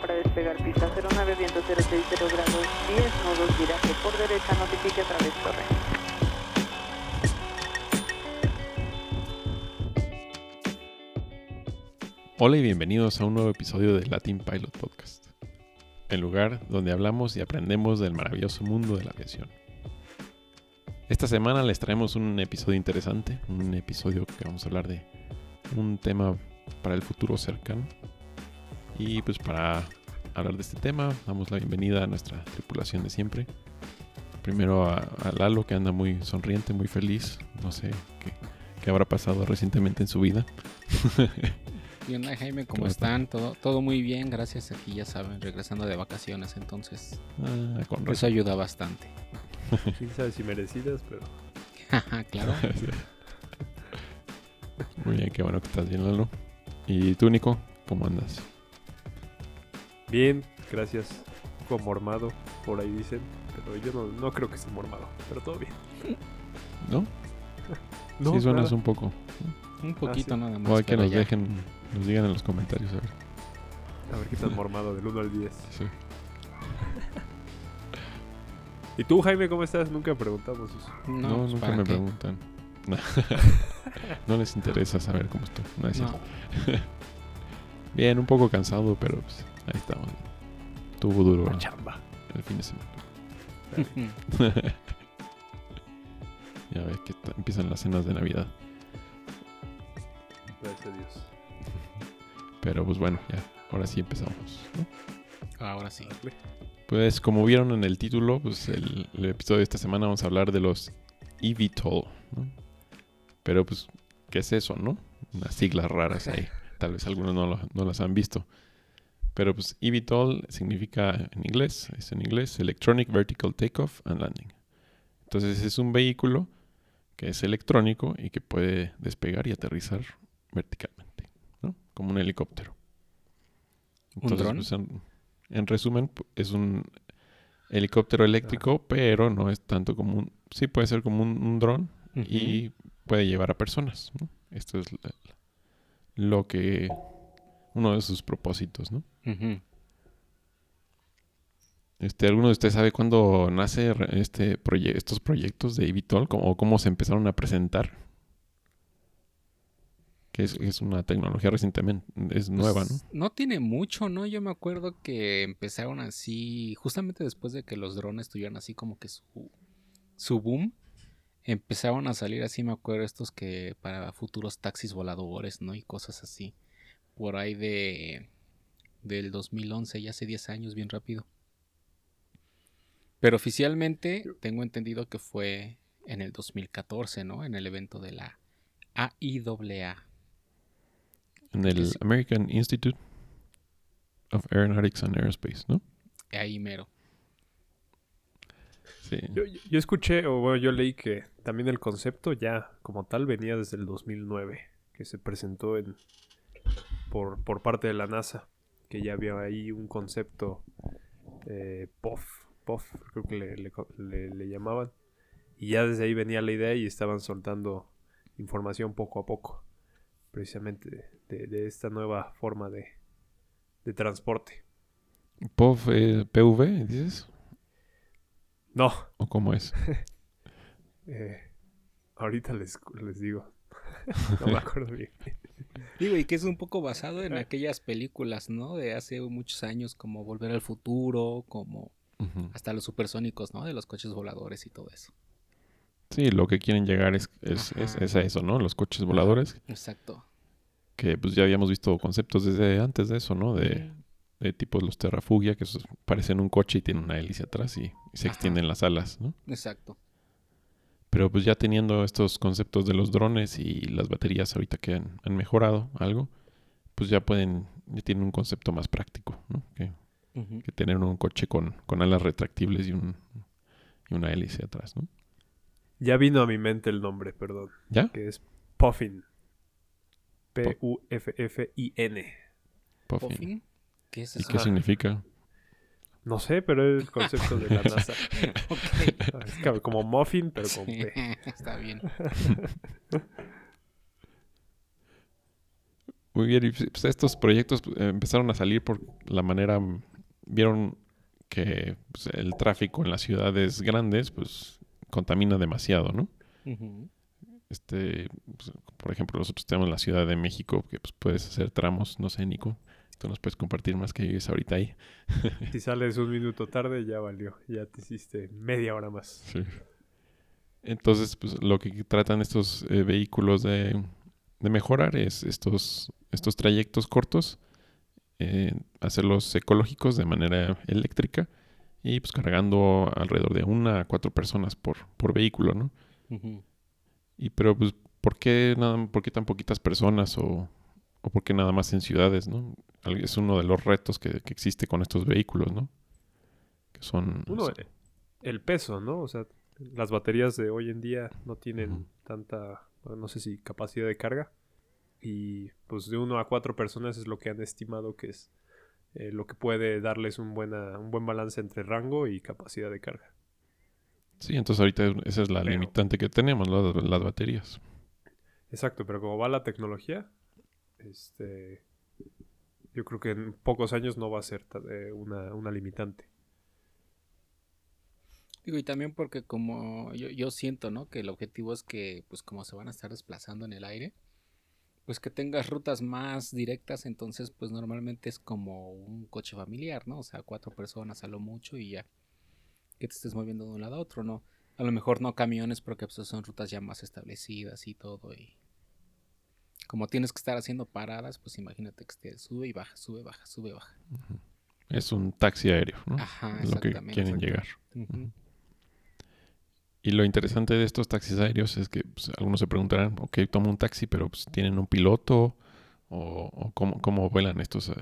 para despegar pista 09 viento 060 grados 10 nudos viraje por derecha notifique a través torre. Hola y bienvenidos a un nuevo episodio de Latin Pilot Podcast, el lugar donde hablamos y aprendemos del maravilloso mundo de la aviación. Esta semana les traemos un episodio interesante, un episodio que vamos a hablar de un tema para el futuro cercano. Y pues para hablar de este tema, damos la bienvenida a nuestra tripulación de siempre. Primero a, a Lalo, que anda muy sonriente, muy feliz. No sé qué, qué habrá pasado recientemente en su vida. ¿Qué onda, Jaime? ¿Cómo ¿Cómo está? están? Todo, todo muy bien, gracias. Aquí ya saben, regresando de vacaciones, entonces Ah, con eso razón. ayuda bastante. Quién sabe si merecidas, pero claro. Muy bien, qué bueno que estás bien, Lalo. ¿Y tú, Nico? ¿Cómo andas? Bien, gracias. Un poco mormado, por ahí dicen, pero yo no, no creo que esté mormado, pero todo bien. ¿No? No, sí, suenas nada. un poco. Un poquito sí. nada más. O hay que nos ya. dejen, nos digan en los comentarios, a ver. A ver qué tan mormado, del 1 al 10. Sí. ¿Y tú, Jaime, cómo estás? Nunca preguntamos eso. No, No, pues, nunca ¿para me qué? preguntan. no les interesa saber cómo estoy. No es No. cierto. Bien, un poco cansado, pero pues, ahí estamos. Tuvo duro La chamba. el fin de semana. ya ves que empiezan las cenas de Navidad. Gracias a Dios. Pero pues bueno, ya, ahora sí empezamos. ¿no? Ahora sí. Pues como vieron en el título, pues el, el episodio de esta semana vamos a hablar de los eVTOL, ¿no? Pero pues, ¿qué es eso, no? Unas siglas raras ahí. Tal vez algunos no, lo- no las han visto. Pero pues eVTOL significa en inglés, es en inglés Electronic Vertical Takeoff and Landing. Entonces es un vehículo que es electrónico y que puede despegar y aterrizar verticalmente, ¿no? Como un helicóptero. ¿Un dron? pues, en, en resumen, es un helicóptero eléctrico, pero no es tanto como un... Sí, puede ser como un, un dron y puede llevar a personas, ¿no? Esto es la- lo que... Uno de sus propósitos, ¿no? Este, ¿Alguno de ustedes sabe cuándo nace este proye- estos proyectos de ¿Cómo- o cómo se empezaron a presentar? Que es, es una tecnología recientemente, es nueva, ¿no? Pues, No tiene mucho, ¿no? Yo me acuerdo que empezaron así, justamente después de que los drones tuvieron así como que su, su boom, empezaron a salir así, me acuerdo, estos que para futuros taxis voladores, ¿no? Y cosas así. Por ahí de del 2011, ya hace 10 años, bien rápido. Pero oficialmente tengo entendido que fue en el 2014, ¿no? En el evento de la AIAA. En el es- American Institute of Aeronautics and Aerospace, ¿no? Ahí mero. Sí. Yo, yo- yo escuché, o bueno, yo leí que también el concepto ya como tal venía desde el 2009, que se presentó en por, por parte de la NASA, que ya había ahí un concepto eh, POF, POF, creo que le, le co- le- le llamaban, y ya desde ahí venía la idea y estaban soltando información poco a poco, precisamente de, de esta nueva forma de, de transporte. Eh, PV, dices? No, ¿O cómo es? eh, ahorita les, les digo, no me acuerdo bien. Digo, y que es un poco basado en aquellas películas, ¿no? De hace muchos años, como Volver al Futuro, como hasta los supersónicos, ¿no? De los coches voladores y todo eso. Sí, lo que quieren llegar es, es, es- es a eso, ¿no? Los coches voladores, Exacto. que pues ya habíamos visto conceptos desde antes de eso, ¿no? De, de tipos los Terrafugia, que parecen un coche y tienen una hélice atrás y, y se Ajá. extienden las alas, ¿no? Exacto. Pero pues ya teniendo estos conceptos de los drones y las baterías ahorita que han, han mejorado algo, pues ya pueden, ya tienen un concepto más práctico, ¿no? Que, tener un coche con, con alas retractibles y, un, y una hélice atrás, ¿no? Ya vino a mi mente el nombre, perdón. ¿Ya? Que es Puffin. P-U-F-F-I-N. Puffin. ¿Puffin? ¿Qué es ¿Y eso? qué significa? No sé, pero es el concepto de la NASA. Ok. Es como muffin, pero con Sí, P. está bien. Muy bien, y pues, estos proyectos pues, empezaron a salir por la manera, mm, vieron que pues, el tráfico en las ciudades grandes pues contamina demasiado, ¿no? Este, pues, por ejemplo, nosotros tenemos la Ciudad de México, que pues puedes hacer tramos, no sé, Nico, tú nos puedes compartir más que vives ahorita ahí. Si sales un minuto tarde, ya valió. Ya te hiciste media hora más. Sí. Entonces, pues lo que tratan estos eh, vehículos de, de mejorar es estos, estos trayectos cortos, eh, hacerlos ecológicos de manera eléctrica y pues cargando alrededor de una a cuatro personas por, por vehículo, ¿no? Y pero pues, ¿por qué, nada, ¿por qué tan poquitas personas o, o por qué nada más en ciudades, ¿no? Es uno de los retos que, que existe con estos vehículos, ¿no? Que son... Uno, eh, el peso, ¿no? O sea, las baterías de hoy en día no tienen tanta, no sé si capacidad de carga. Y pues de uno a cuatro personas es lo que han estimado que es eh, lo que puede darles un, buena, un buen balance entre rango y capacidad de carga. Sí, entonces ahorita esa es la Pero- limitante que tenemos, ¿no? las, las baterías. Exacto, pero como va la tecnología, este, yo creo que en pocos años no va a ser eh, una, una limitante. Digo, y también porque como yo, yo siento, ¿no? Que el objetivo es que, pues como se van a estar desplazando en el aire, pues que tengas rutas más directas, entonces pues normalmente es como un coche familiar, ¿no? O sea, cuatro personas a lo mucho y ya. Que te estés moviendo de un lado a otro, ¿no? A lo mejor no camiones porque pues son rutas ya más establecidas y todo y... Como tienes que estar haciendo paradas, pues imagínate que te sube y baja, sube, baja, sube, baja. Es un taxi aéreo, ¿no? Ajá, Es lo que quieren llegar. Y lo interesante de estos taxis aéreos es que pues, algunos se preguntarán, ok, tomo un taxi, pero pues, ¿tienen un piloto? ¿O, o cómo, cómo vuelan estos, eh,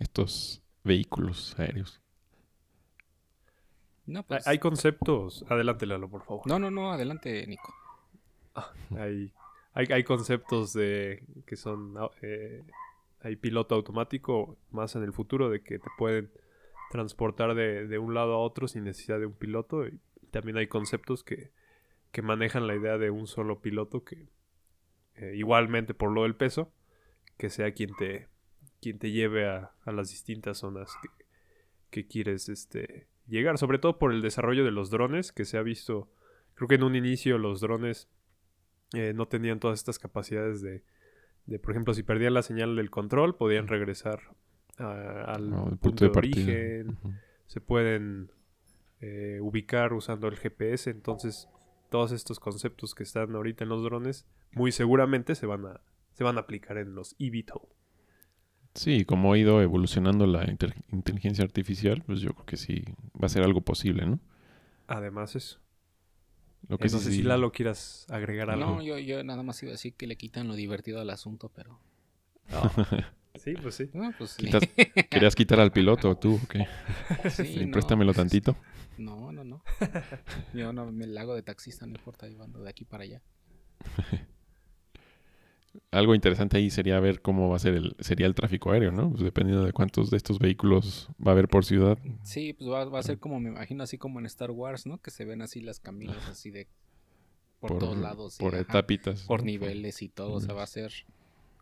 estos vehículos aéreos? No, Hay- pues... Hay conceptos, adelante Lalo, por favor. No, no, no, adelante, Nico. Hay, hay, hay conceptos de que son au- eh, hay piloto automático más en el futuro de que te pueden transportar de, de un lado a otro sin necesidad de un piloto y también hay conceptos que, que manejan la idea de un solo piloto que eh, igualmente por lo del peso que sea quien te quien te lleve a, a las distintas zonas que, que quieres este llegar sobre todo por el desarrollo de los drones que se ha visto creo que en un inicio los drones eh, no tenían todas estas capacidades de, de, por ejemplo, si perdían la señal del control, podían regresar a- al punto, de, origen, se pueden eh, ubicar usando el GPS, entonces todos estos conceptos que están ahorita en los drones, muy seguramente se van a, se van a aplicar en los eVTOL. Sí, como ha ido evolucionando la inteligencia artificial, pues yo creo que sí va a ser algo posible, ¿no? Además eso. Lo que no sí, sé si Lalo quieras agregar algo. No, yo, yo nada más iba a decir que le quitan lo divertido al asunto, pero... Sí, pues sí. No, pues sí. Quitas- ¿Querías quitar al piloto tú o qué? Sí, Sí, no, préstamelo tantito. No, no, no. Yo no me la hago de taxista, no importa, yo ando de aquí para allá. Algo interesante ahí sería ver cómo va a ser el, sería el tráfico aéreo, ¿no? Pues dependiendo de cuántos de estos vehículos va a haber por ciudad. Sí, pues va, va a ser como, me imagino, así como en Star Wars, ¿no? Que se ven así las caminos así de... Por, todos lados. y, Por ajá, etapitas. Por niveles y todo, o sea, va a ser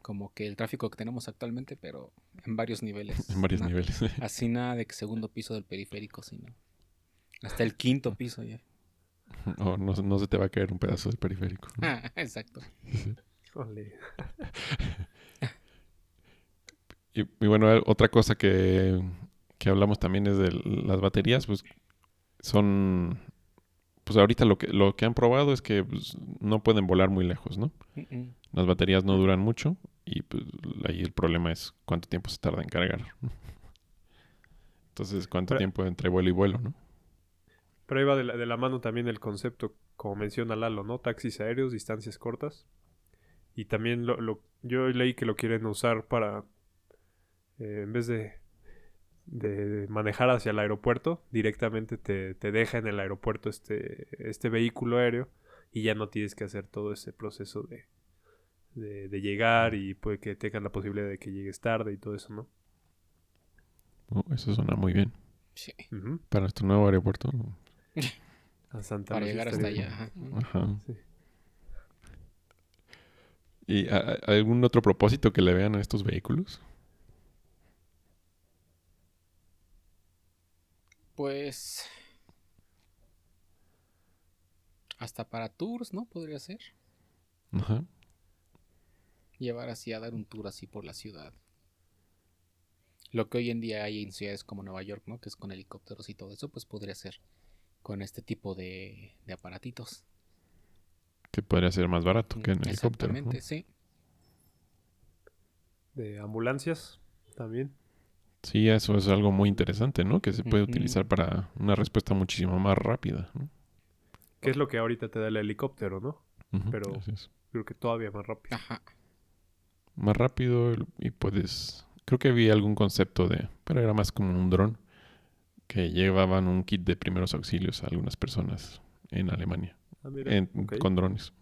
como que el tráfico que tenemos actualmente, pero en varios niveles. En varios niveles. Así nada de que segundo piso del periférico, sino hasta el quinto piso ya. o no, no se te va a caer un pedazo del periférico. ¿no? Ah, exacto. Híjole. Y, y bueno, otra cosa que, que hablamos también es de las baterías, pues son, pues ahorita lo que, lo que han probado es que pues, no pueden volar muy lejos, ¿no? Las baterías no duran mucho y pues ahí el problema es cuánto tiempo se tarda en cargar. Entonces, cuánto Pero- tiempo entre vuelo y vuelo, ¿no? Pero ahí va de la, de la mano también el concepto, como menciona Lalo, ¿no? Taxis aéreos, distancias cortas. Y también lo, lo- yo leí que lo quieren usar para, eh, en vez de, de manejar hacia el aeropuerto, directamente te, te deja en el aeropuerto este, este vehículo aéreo y ya no tienes que hacer todo ese proceso de, de, de llegar y puede que tengan la posibilidad de que llegues tarde y todo eso, ¿no? Oh, eso suena muy bien. Sí. Para nuestro nuevo aeropuerto. A Santa para llegar hasta allá. ajá. Ajá. Sí. ¿Y a- a- algún otro propósito que le vean a estos vehículos? Pues. Hasta para tours, ¿no? Podría ser. Ajá. Llevar así a dar un tour así por la ciudad. Lo que hoy en día hay en ciudades como Nueva York, ¿no? Que es con helicópteros y todo eso, pues podría ser con este tipo de, de aparatitos. Que podría ser más barato que en helicóptero. ¿no? Exactamente, sí. De ambulancias también. Sí, eso es algo muy interesante, ¿no? Que se puede utilizar para una respuesta muchísimo más rápida. ¿no? Que es lo que ahorita te da el helicóptero, ¿no? Pero-. Creo que todavía más rápido. Ajá. Más rápido y puedes... Creo que vi algún concepto de... Pero era más como un dron. Que llevaban un kit de primeros auxilios a algunas personas en Alemania. Ah, mira, en-. Con drones.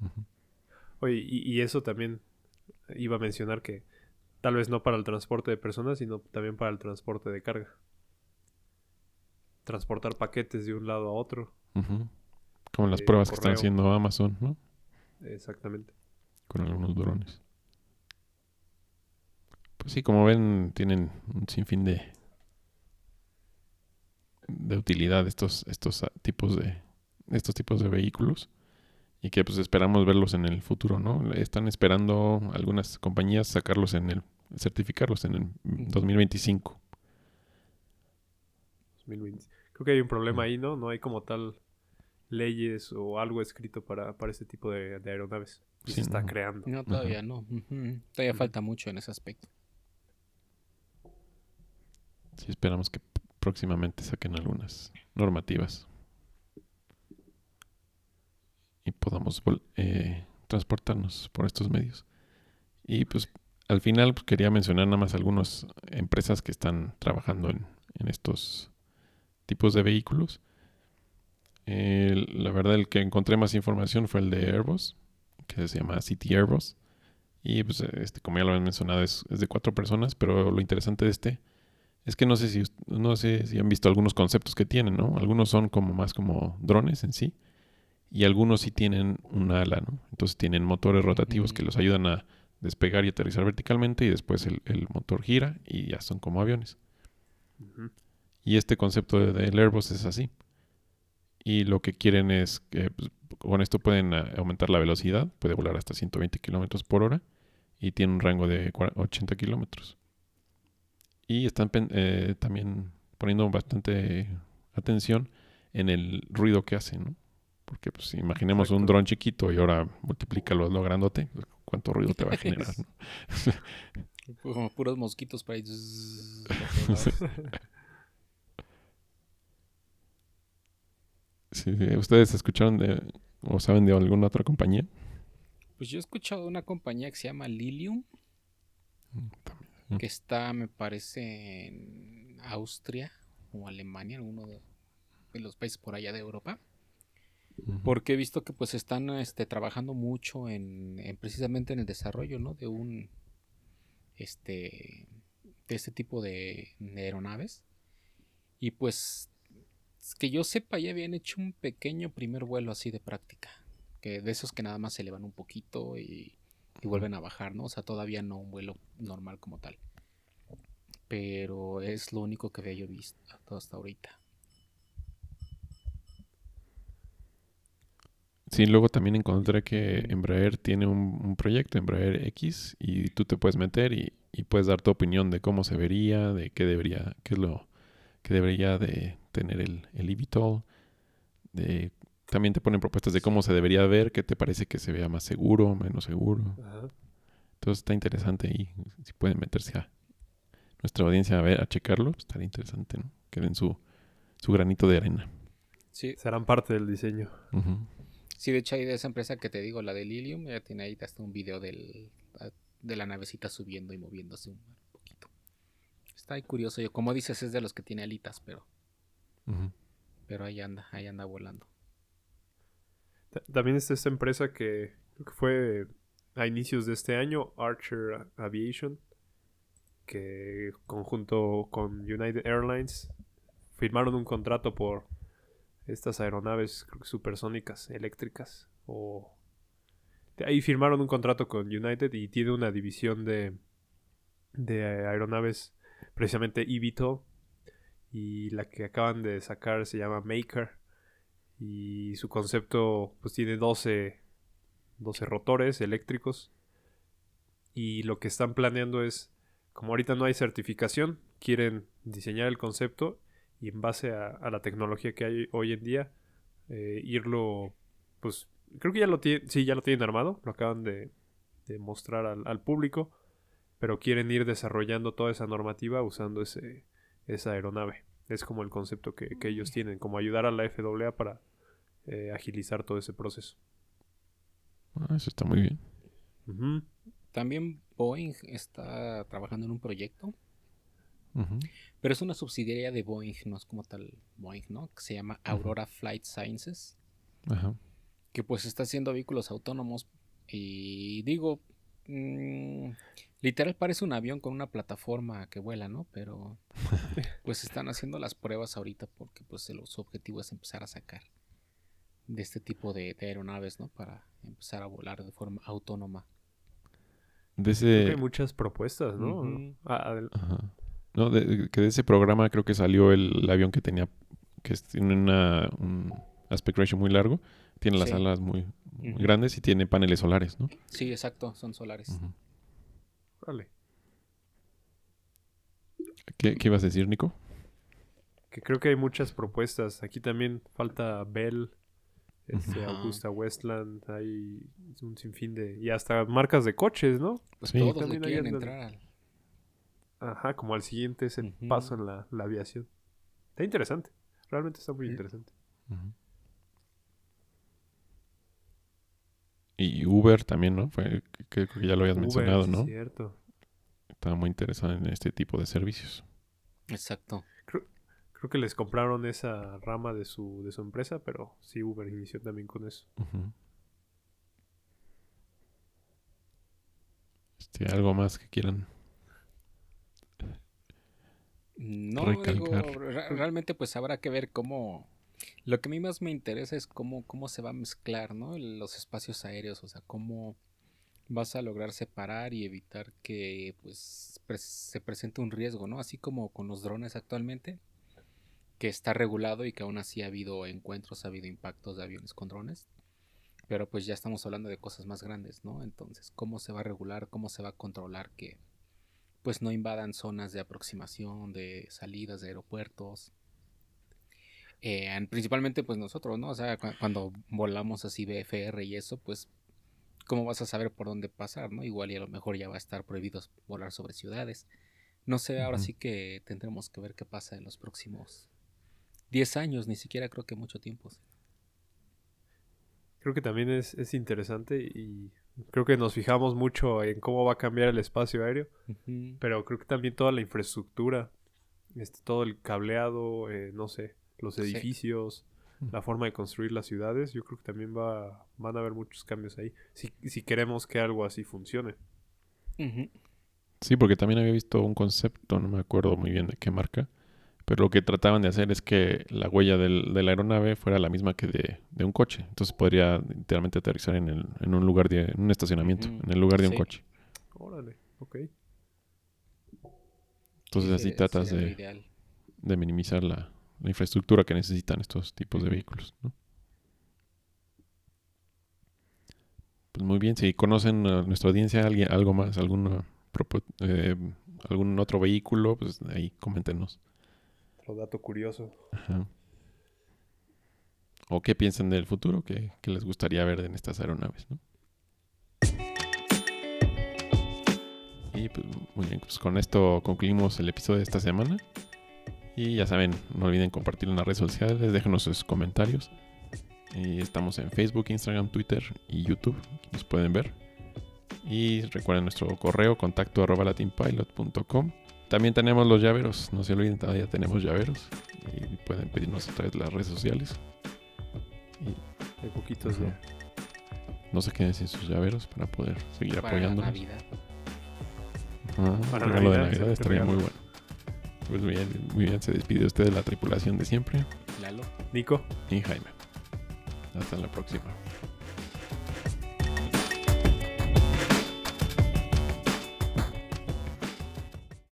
Oye, y, y eso también iba a mencionar que tal vez no para el transporte de personas, sino también para el transporte de carga. Transportar paquetes de un lado a otro. Como las Eh, pruebas que están haciendo Amazon, ¿no? Exactamente. Con algunos drones. Pues sí, como ven, tienen un sinfín de de utilidad estos estos ah, tipos de estos tipos de vehículos y que pues esperamos verlos en el futuro, ¿no? Están esperando algunas compañías sacarlos en el certificarlos en el 2025. 2020. Creo que hay un problema ahí, ¿no? No hay como tal leyes o algo escrito para, para este tipo de, de aeronaves. Y Sí, se está no. creando. No, todavía no. Todavía falta mucho en ese aspecto. Sí, esperamos que próximamente saquen algunas normativas y eh, transportarnos por estos medios. Y pues al final pues, quería mencionar nada más algunas empresas que están trabajando en, en estos tipos de vehículos. Eh, la verdad el que encontré más información fue el de Airbus, que se llama City Airbus. Y pues este, como ya lo habían mencionado, es, es de cuatro personas, pero lo interesante de este es que no sé si no sé si han visto algunos conceptos que tienen, ¿no? Algunos son como más como drones en sí y algunos sí tienen un ala, ¿no? Entonces tienen motores rotativos que los ayudan a despegar y aterrizar verticalmente y después el, el motor gira y ya son como aviones. Y este concepto de- del Airbus es así. Y lo que quieren es que pues, con esto pueden ah, aumentar la velocidad, puede volar hasta 120 kilómetros por hora y tiene un rango de cua- 80 kilómetros. Y están eh, también poniendo bastante atención en el ruido que hacen, ¿no? Porque pues imaginemos un dron chiquito y ahora multiplícalo a lo grandote, pues, ¿cuánto ruido te va a generar? ¿no? Como puros mosquitos para lados. Sí, sí. ¿Ustedes escucharon de o saben de alguna otra compañía? Pues yo he escuchado de una compañía que se llama Lilium, que está, me parece, en Austria o Alemania, alguno de, de los países por allá de Europa. Porque he visto que pues están este, trabajando mucho en, en precisamente en el desarrollo, ¿no? De un este de este tipo de, de aeronaves. Y pues que yo sepa ya habían hecho un pequeño primer vuelo así de práctica. Que de esos que nada más se elevan un poquito y, y vuelven a bajar, ¿no? O sea, todavía no un vuelo normal como tal. Pero es lo único que había yo visto hasta ahorita. Sí, luego también encontré que Embraer tiene un, un proyecto, Embraer X, y tú te puedes meter y, y puedes dar tu opinión de cómo se vería, de qué debería, qué es lo que debería de tener el, el eVTOL. De, también te ponen propuestas de cómo se debería ver, qué te parece que se vea más seguro, menos seguro. Ajá. Entonces está interesante y si pueden meterse a nuestra audiencia a ver, a checarlo, estaría interesante, ¿no? Que den su, su granito de arena. Sí, Serán parte del diseño. Ujú. Sí, de hecho hay de esa empresa que te digo, la de Lilium, ya tiene ahí hasta un video del, de la navecita subiendo y moviéndose un poquito. Está ahí curioso. Yo, como dices, es de los que tiene alitas, pero, pero ahí anda, ahí anda volando. Ta- También está esta empresa que creo que fue a inicios de este año, Archer Aviation, que conjunto con United Airlines firmaron un contrato por estas aeronaves supersónicas eléctricas o ahí firmaron un contrato con United y tiene una división de, de aeronaves, precisamente eVTOL. Y la que acaban de sacar se llama Maker. Y su concepto pues tiene 12, 12 rotores eléctricos. Y lo que están planeando es, como ahorita no hay certificación, quieren diseñar el concepto y en base a, a la tecnología que hay hoy en día, eh, irlo, pues creo que ya lo tienen, sí, ya lo tienen armado, lo acaban de, de mostrar al, al, público, pero quieren ir desarrollando toda esa normativa usando ese, esa aeronave. Es como el concepto que, que ellos tienen, como ayudar a la FAA para eh, agilizar todo ese proceso. Ah, eso está muy bien. Uh -huh. También Boeing está trabajando en un proyecto, uh -huh. pero es una subsidiaria de Boeing, no es como tal Boeing, ¿no? Que se llama Aurora uh -huh. Flight Sciences, que pues está haciendo vehículos autónomos y digo, mmm, literal parece un avión con una plataforma que vuela, ¿no? Pero pues están haciendo las pruebas ahorita porque pues el, su objetivo es empezar a sacar de este tipo de, de aeronaves, ¿no? Para empezar a volar de forma autónoma. De ese... hay muchas propuestas, ¿no? Uh -huh. ah, Ajá. No, de, que de ese programa creo que salió el, el avión que tenía, que tiene una, un aspect ratio muy largo, tiene las Sí. alas muy, muy Uh -huh. grandes y tiene paneles solares, ¿no? Sí, exacto, son solares. Vale. ¿Qué, ¿Qué ibas a decir, Nico? Que creo que hay muchas propuestas. Aquí también falta Bell, este. Augusta Westland, hay un sinfín de... Y hasta marcas de coches, ¿no? Pues Sí. todos le quieren entrar al... Ajá, como al siguiente es el paso en la, la aviación. Está interesante. Realmente está muy Sí. interesante. Y Uber también, ¿no? Fue, que, creo que ya lo habías Uber, mencionado, sí, ¿no? cierto. Estaba muy interesado en este tipo de servicios. Exacto. Creo que les compraron esa rama de su, de su empresa, pero sí, Uber inició también con eso. Este, algo más que quieran. No, Recalcar. digo, re- realmente pues habrá que ver cómo... Lo que a mí más me interesa es cómo, cómo se va a mezclar, ¿no? Los espacios aéreos, o sea, cómo vas a lograr separar y evitar que pues se presente un riesgo, ¿no? Así como con los drones actualmente, que está regulado y que aún así ha habido encuentros, ha habido impactos de aviones con drones. Pero pues ya estamos hablando de cosas más grandes, ¿no? Entonces, ¿cómo se va a regular? ¿Cómo se va a controlar que pues no invadan zonas de aproximación, de salidas de aeropuertos? Eh, en- principalmente pues nosotros, ¿no? O sea, cu- cuando volamos así BFR y eso, pues ¿cómo vas a saber por dónde pasar, no? Igual y a lo mejor ya va a estar prohibido volar sobre ciudades. No sé, ahora sí que tendremos que ver qué pasa en los próximos 10 años, ni siquiera creo que mucho tiempo. Creo que también es, es interesante y creo que nos fijamos mucho en cómo va a cambiar el espacio aéreo, pero creo que también toda la infraestructura, este, todo el cableado, eh, no sé, los edificios, la forma de construir las ciudades, yo creo que también va, van a haber muchos cambios ahí, si, si queremos que algo así funcione. Sí, porque también había visto un concepto, no me acuerdo muy bien de qué marca, pero lo que trataban de hacer es que la huella del- de la aeronave fuera la misma que de, de un coche. Entonces podría literalmente aterrizar en, el- en un lugar de en un estacionamiento, en el lugar de un coche. Órale, ok. Entonces Sí, así tratas de, ideal. de minimizar la, la infraestructura que necesitan estos tipos de vehículos. ¿no? Pues muy bien, si conocen a nuestra audiencia alguien, algo más, alguna eh, algún otro vehículo, pues ahí coméntenos. Dato curioso. O qué piensan del futuro, qué, qué les gustaría ver en estas aeronaves, ¿no? Y pues muy bien, pues con esto concluimos el episodio de esta semana. Y ya saben, no olviden compartirlo en las redes sociales, déjenos sus comentarios. Y estamos en Facebook, Instagram, Twitter y YouTube, nos pueden ver. Y recuerden nuestro correo, contacto arroba latinpilot.com. También tenemos los llaveros, no se olviden, todavía tenemos llaveros. Y pueden pedirnos a través de las redes sociales. Y Hay poquitos ya. no se queden sin sus llaveros para poder seguir Para la apoyándonos. Navidad. Ajá, Para regalo de Navidad, Navidad excelente estaría muy bueno. Pues muy bien, muy bien, se despide usted de la tripulación de siempre Lalo. Nico. y Jaime. Hasta la próxima.